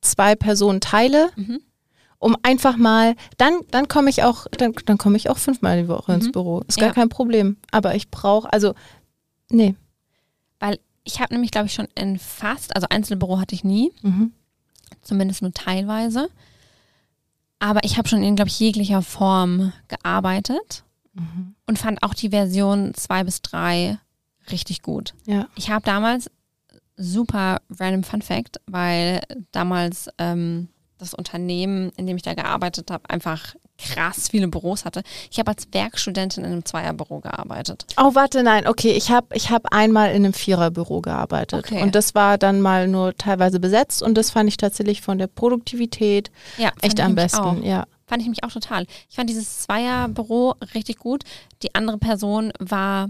zwei Personen teile. Mhm. Um einfach mal, dann, dann komme ich auch, dann, dann komme ich auch fünfmal die Woche ins Mhm. Büro. Ist gar Ja. kein Problem. Aber ich brauche, also, nee. Weil ich habe nämlich, glaube ich, schon in fast, also Einzelbüro hatte ich nie, Mhm. zumindest nur teilweise. Aber ich habe schon in, glaube ich, jeglicher Form gearbeitet Mhm. und fand auch die Version 2 bis 3 richtig gut. Ja. Ich habe damals super random Fun Fact, weil damals ähm, das Unternehmen, in dem ich da gearbeitet habe, einfach krass viele Büros hatte. Ich habe als Werkstudentin in einem Zweierbüro gearbeitet. Oh, warte, nein, okay. Ich habe ich hab einmal in einem Viererbüro gearbeitet. Okay. Und das war dann mal nur teilweise besetzt und das fand ich tatsächlich von der Produktivität Ja, echt am besten. Auch. Ja. Fand ich mich auch total. Ich fand dieses Zweierbüro richtig gut. Die andere Person war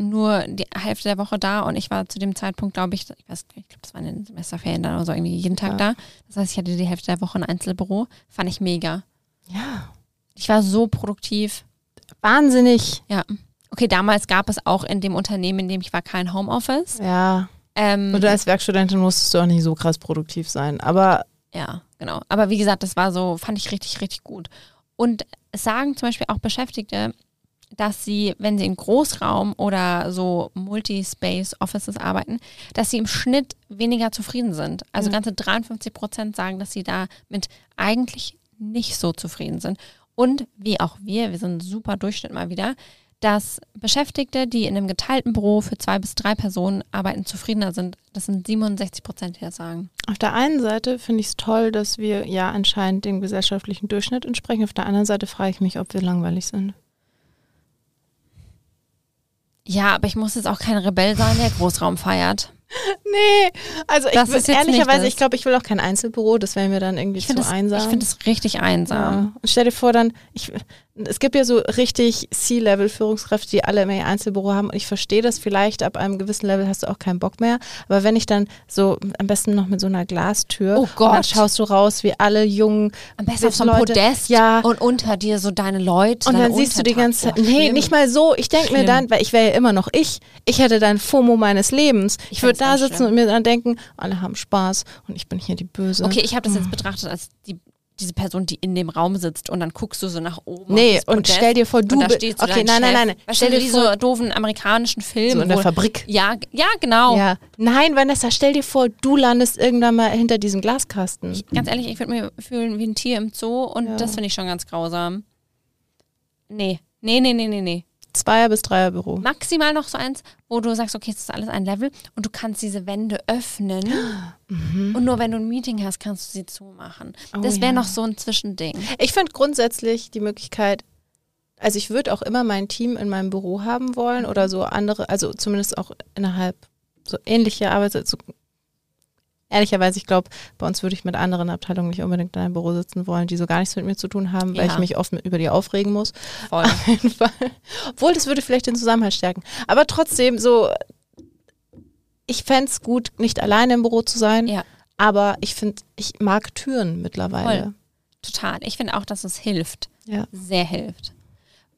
nur die Hälfte der Woche da und ich war zu dem Zeitpunkt, glaube ich, ich weiß ich glaube, das war in den Semesterferien dann oder so, irgendwie jeden Tag Ja. da. Das heißt, ich hatte die Hälfte der Woche ein Einzelbüro. Fand ich mega. Ja. Ich war so produktiv. Wahnsinnig. Ja. Okay, damals gab es auch in dem Unternehmen, in dem ich war, kein Homeoffice. Ja. Ähm, Und als Werkstudentin musstest du auch nicht so krass produktiv sein. Aber Ja, genau. Aber wie gesagt, das war so, fand ich richtig, richtig gut. Und es sagen zum Beispiel auch Beschäftigte, dass sie, wenn sie in Großraum oder so Multi-Space-Offices arbeiten, dass sie im Schnitt weniger zufrieden sind. Also Ja. ganze 53 Prozent sagen, dass sie damit eigentlich nicht so zufrieden sind. Und wie auch wir, wir sind ein super Durchschnitt mal wieder, dass Beschäftigte, die in einem geteilten Büro für zwei bis drei Personen arbeiten, zufriedener sind. Das sind 67 Prozent, die das sagen. auf der einen Seite finde ich es toll, dass wir ja anscheinend dem gesellschaftlichen Durchschnitt entsprechen. Auf der anderen Seite frage ich mich, ob wir langweilig sind. Ja, aber ich muss jetzt auch kein Rebell sein, der Großraum feiert. Nee, also ich Das will, ist jetzt ehrlicherweise, ich glaube, ich will auch kein Einzelbüro, das wäre mir dann irgendwie Ich zu finde es einsam. find das richtig einsam. Ja. Und stell dir vor, dann, ich, es gibt ja so richtig C-Level-Führungskräfte, die alle immer ihr Einzelbüro haben. Und ich verstehe das vielleicht, ab einem gewissen Level hast du auch keinen Bock mehr. Aber wenn ich dann so, am besten noch mit so einer Glastür, Oh und dann Gott. schaust du raus, wie alle jungen Am besten auf so einem Podest Ja. und unter dir so deine Leute. Und dann siehst du die ganze Zeit. Oh, nee, nicht mal so. Ich denke mir dann, weil ich wäre ja immer noch ich. Ich hätte dann FOMO meines Lebens. Ich, Ich würde da sitzen schlimm. und mir dann denken, alle haben Spaß und ich bin hier die Böse. Okay, ich habe das jetzt betrachtet als die, diese Person, die in dem Raum sitzt und dann guckst du so nach oben. Nee, und Podest stell dir vor, du und da bi- steht so okay, nein, nein, Chef. nein, Weißt stell du, dir diese vor- doofen amerikanischen Filme. so in der wo- Fabrik. Ja, ja, genau. Ja. Nein, Vanessa, stell dir vor, du landest irgendwann mal hinter diesem Glaskasten. Ich, ganz ehrlich, ich würde mich fühlen wie ein Tier im Zoo und Ja. das finde ich schon ganz grausam. Nee, nee, nee, nee, nee, nee. Zweier- bis Dreierbüro. Maximal noch so eins, wo du sagst, okay, es ist alles ein Level und du kannst diese Wände öffnen und nur wenn du ein Meeting hast, kannst du sie zumachen. Oh das wäre ja. noch so ein Zwischending. Ich finde grundsätzlich die Möglichkeit, also ich würde auch immer mein Team in meinem Büro haben wollen oder so andere, also zumindest auch innerhalb so ähnliche Arbeits... So, ehrlicherweise, ich glaube, bei uns würde ich mit anderen Abteilungen nicht unbedingt in einem Büro sitzen wollen, die so gar nichts mit mir zu tun haben, weil Ja. ich mich oft mit, über die aufregen muss. Voll. Auf jeden Fall. Obwohl, das würde vielleicht den Zusammenhalt stärken. Aber trotzdem, so, ich fände es gut, nicht alleine im Büro zu sein. Ja. Aber ich finde, ich mag Türen mittlerweile. Voll. Total. Ich finde auch, dass es hilft. Ja. Sehr hilft.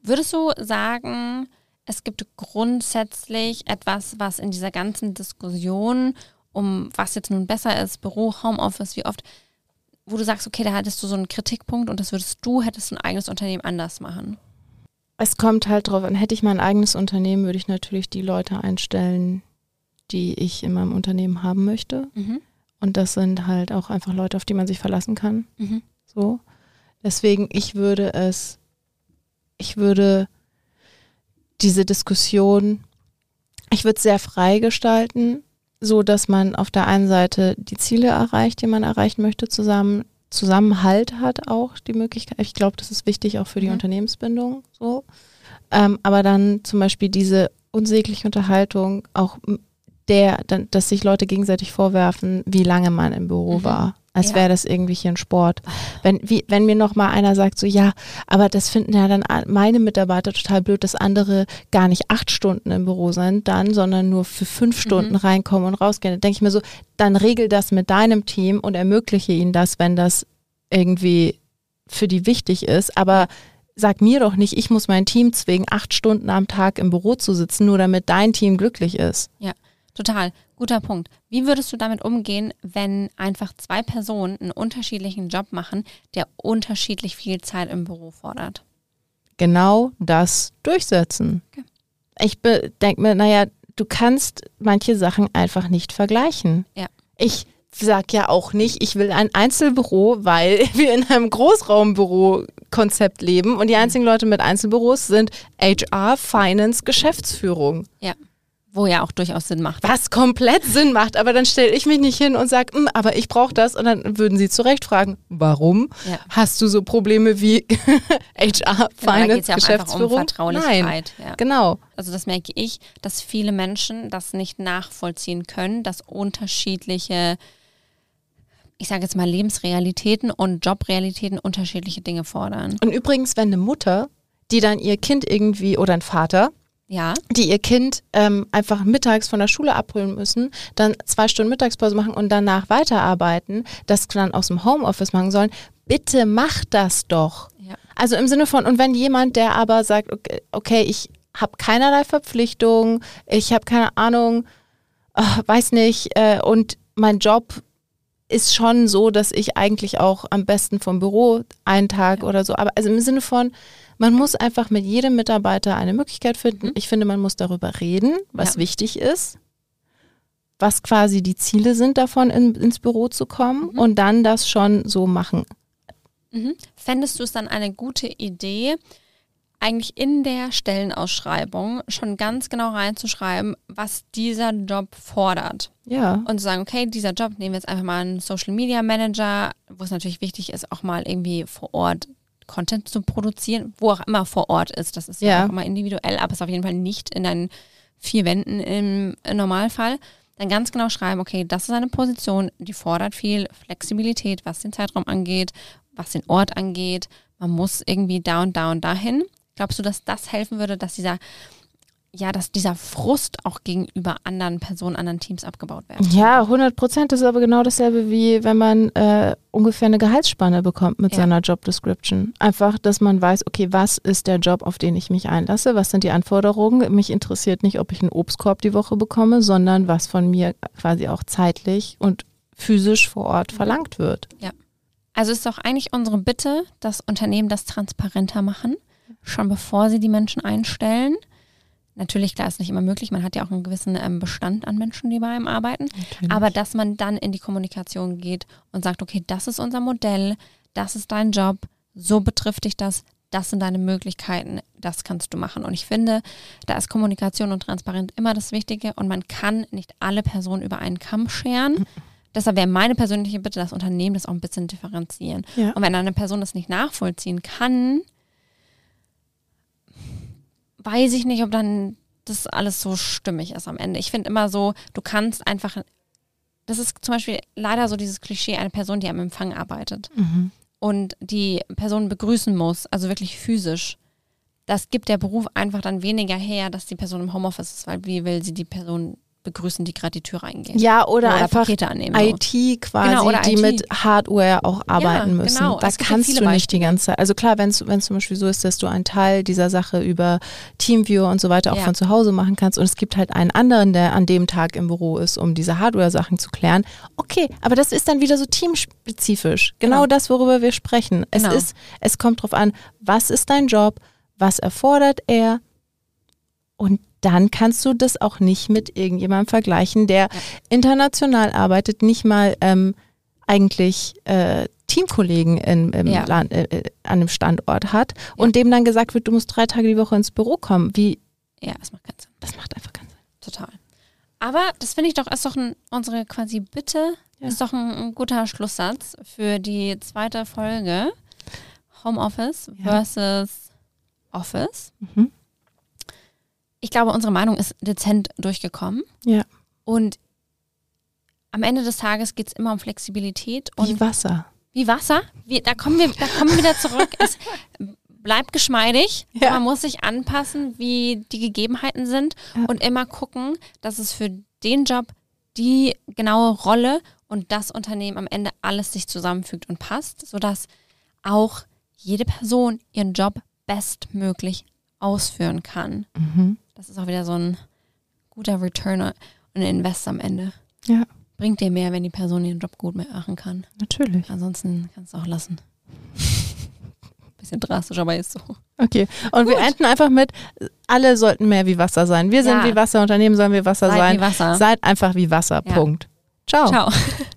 Würdest du sagen, es gibt grundsätzlich etwas, was in dieser ganzen Diskussion um was jetzt nun besser ist, Büro, Homeoffice, wie oft, wo du sagst, okay, da hattest du so einen Kritikpunkt und das würdest du, hättest du ein eigenes Unternehmen anders machen. Es kommt halt drauf an, hätte ich mein eigenes Unternehmen, würde ich natürlich die Leute einstellen, die ich in meinem Unternehmen haben möchte. Mhm. Und das sind halt auch einfach Leute, auf die man sich verlassen kann. Mhm. So. Deswegen, ich würde es, ich würde diese Diskussion, ich würde es sehr frei gestalten, so dass man auf der einen Seite die Ziele erreicht, die man erreichen möchte, zusammen, Zusammenhalt hat auch die Möglichkeit. Ich glaube, das ist wichtig auch für die Mhm. Unternehmensbindung, so. Ähm, aber dann zum Beispiel diese unsägliche Unterhaltung, auch der, dann, dass sich Leute gegenseitig vorwerfen, wie lange man im Büro Mhm. war. Als Ja. wäre das irgendwie hier ein Sport. Wenn, wie, wenn mir noch mal einer sagt, so ja, aber das finden ja dann meine Mitarbeiter total blöd, dass andere gar nicht acht Stunden im Büro sind dann, sondern nur für fünf Stunden reinkommen und rausgehen. Dann denke ich mir so, dann regel das mit deinem Team und ermögliche ihnen das, wenn das irgendwie für die wichtig ist. Aber sag mir doch nicht, ich muss mein Team zwingen, acht Stunden am Tag im Büro zu sitzen, nur damit dein Team glücklich ist. Total, guter Punkt. Wie würdest du damit umgehen, wenn einfach zwei Personen einen unterschiedlichen Job machen, der unterschiedlich viel Zeit im Büro fordert? genau das durchsetzen. Okay. Ich denke mir, naja, du kannst manche Sachen einfach nicht vergleichen. Ja. Ich sag ja auch nicht, ich will ein Einzelbüro, weil <laughs> wir in einem Großraumbüro-Konzept leben und die einzigen Leute mit Einzelbüros sind HR, Finance, Geschäftsführung. Ja. Wo ja auch durchaus Sinn macht. Was komplett Sinn macht, aber dann stelle ich mich nicht hin und sage, aber ich brauche das und dann würden sie zu Recht fragen, warum? Ja. Hast du so Probleme wie HR, Genau, Finance, ja einfach um Geschäftsführung? Nein, Vertraulichkeit. Ja. genau. Also das merke ich, dass viele Menschen das nicht nachvollziehen können, dass unterschiedliche, ich sage jetzt mal Lebensrealitäten und Jobrealitäten unterschiedliche Dinge fordern. Und übrigens, wenn eine Mutter, die dann ihr Kind irgendwie oder ein Vater, Ja, die ihr Kind ähm, einfach mittags von der Schule abholen müssen, dann zwei Stunden Mittagspause machen und danach weiterarbeiten, das dann aus dem Homeoffice machen sollen, bitte macht das doch. ja. Also im Sinne von, und wenn jemand, der aber sagt, okay, okay ich habe keinerlei Verpflichtung, ich habe keine Ahnung, äh, weiß nicht, äh, und mein Job ist schon so, dass ich eigentlich auch am besten vom Büro einen Tag oder so, aber also im Sinne von, man muss einfach mit jedem Mitarbeiter eine Möglichkeit finden. Mhm. Ich finde, man muss darüber reden, was Ja. wichtig ist, was quasi die Ziele sind davon, in, ins Büro zu kommen Mhm. und dann das schon so machen. Mhm. Fändest du es dann eine gute Idee, eigentlich in der Stellenausschreibung schon ganz genau reinzuschreiben, was dieser Job fordert? Ja. Und zu sagen, okay, dieser Job, nehmen wir jetzt einfach mal einen Social Media Manager, wo es natürlich wichtig ist, auch mal irgendwie vor Ort Content zu produzieren, wo auch immer vor Ort ist. Das ist ja, Ja. auch immer individuell, aber ist auf jeden Fall nicht in deinen vier Wänden im, im Normalfall. Dann ganz genau schreiben, okay, das ist eine Position, die fordert viel Flexibilität, was den Zeitraum angeht, was den Ort angeht. Man muss irgendwie da und da und dahin. Glaubst du, dass das helfen würde, dass dieser, ja, dass dieser Frust auch gegenüber anderen Personen, anderen Teams abgebaut werden? Ja, 100 Prozent ist aber genau dasselbe wie wenn man äh, ungefähr eine Gehaltsspanne bekommt mit Ja. seiner Job Description. Einfach, dass man weiß, okay, was ist der Job, auf den ich mich einlasse? Was sind die Anforderungen? Mich interessiert nicht, ob ich einen Obstkorb die Woche bekomme, sondern was von mir quasi auch zeitlich und physisch vor Ort verlangt wird. Also ist doch eigentlich unsere Bitte, dass Unternehmen das transparenter machen, schon bevor sie die Menschen einstellen. Natürlich, klar, ist nicht immer möglich. Man hat ja auch einen gewissen ähm, Bestand an Menschen, die bei einem arbeiten. Aber dass man dann in die Kommunikation geht und sagt, okay, das ist unser Modell, das ist dein Job, so betrifft dich das, das sind deine Möglichkeiten, das kannst du machen. Und ich finde, da ist Kommunikation und Transparenz immer das Wichtige und man kann nicht alle Personen über einen Kamm scheren. Deshalb wäre meine persönliche Bitte, das Unternehmen das auch ein bisschen differenzieren. Ja. Und wenn eine Person das nicht nachvollziehen kann, weiß ich nicht, ob dann das alles so stimmig ist am Ende. Ich finde immer so, du kannst einfach, das ist zum Beispiel leider so dieses Klischee, eine Person, die am Empfang arbeitet Mhm. und die Person begrüßen muss, also wirklich physisch. Das gibt der Beruf einfach dann weniger her, dass die Person im Homeoffice ist, weil wie will sie die Person begrüßen, die gerade die Tür reingeht? Ja, oder, einfach Pakete annehmen. so. IT quasi, Genau, oder die IT. mit Hardware auch arbeiten müssen. genau. Da Es ja kannst du nicht die Beispiele. ganze Zeit. Also klar, wenn es zum Beispiel so ist, dass du einen Teil dieser Sache über Teamviewer und so weiter auch Ja. von zu Hause machen kannst und es gibt halt einen anderen, der an dem Tag im Büro ist, um diese Hardware-Sachen zu klären. Okay, aber das ist dann wieder so teamspezifisch. Genau, Genau. das, worüber wir sprechen. Es Genau. ist, es kommt drauf an, was ist dein Job, was erfordert er und dann kannst du das auch nicht mit irgendjemandem vergleichen, der international arbeitet, nicht mal ähm, eigentlich äh, Teamkollegen in, im Ja. Land, äh, äh, an einem Standort hat und dem dann gesagt wird, du musst drei Tage die Woche ins Büro kommen. Wie, Ja, das macht keinen Sinn. das macht einfach keinen Sinn. Total. Aber das finde ich doch, ist doch ein, unsere quasi Bitte, Ja. ist doch ein, ein guter Schlusssatz für die zweite Folge. Homeoffice Ja. versus Office. Mhm. Ich glaube, unsere Meinung ist dezent durchgekommen. Ja. Und am Ende des Tages geht es immer um Flexibilität und Wie Wasser. wie Wasser. Wie, da kommen wir, da kommen wir wieder zurück. <laughs> Es bleibt geschmeidig. Ja. Man muss sich anpassen, wie die Gegebenheiten sind Ja. und immer gucken, dass es für den Job die genaue Rolle und das Unternehmen am Ende alles sich zusammenfügt und passt, sodass auch jede Person ihren Job bestmöglich ausführen kann. Mhm. Das ist auch wieder so ein guter Return und Invest am Ende. Ja. Bringt dir mehr, wenn die Person ihren Job gut machen kann. Natürlich. Ansonsten kannst du auch lassen. <laughs> Bisschen drastisch, aber ist so. Okay. Und wir enden einfach mit, alle sollten mehr wie Wasser sein. Wir sind Ja. wie Wasser, Unternehmen sollen wie Wasser Seid sein. wie Wasser. Seid einfach wie Wasser. Ja. Punkt. Ciao. Ciao. <laughs>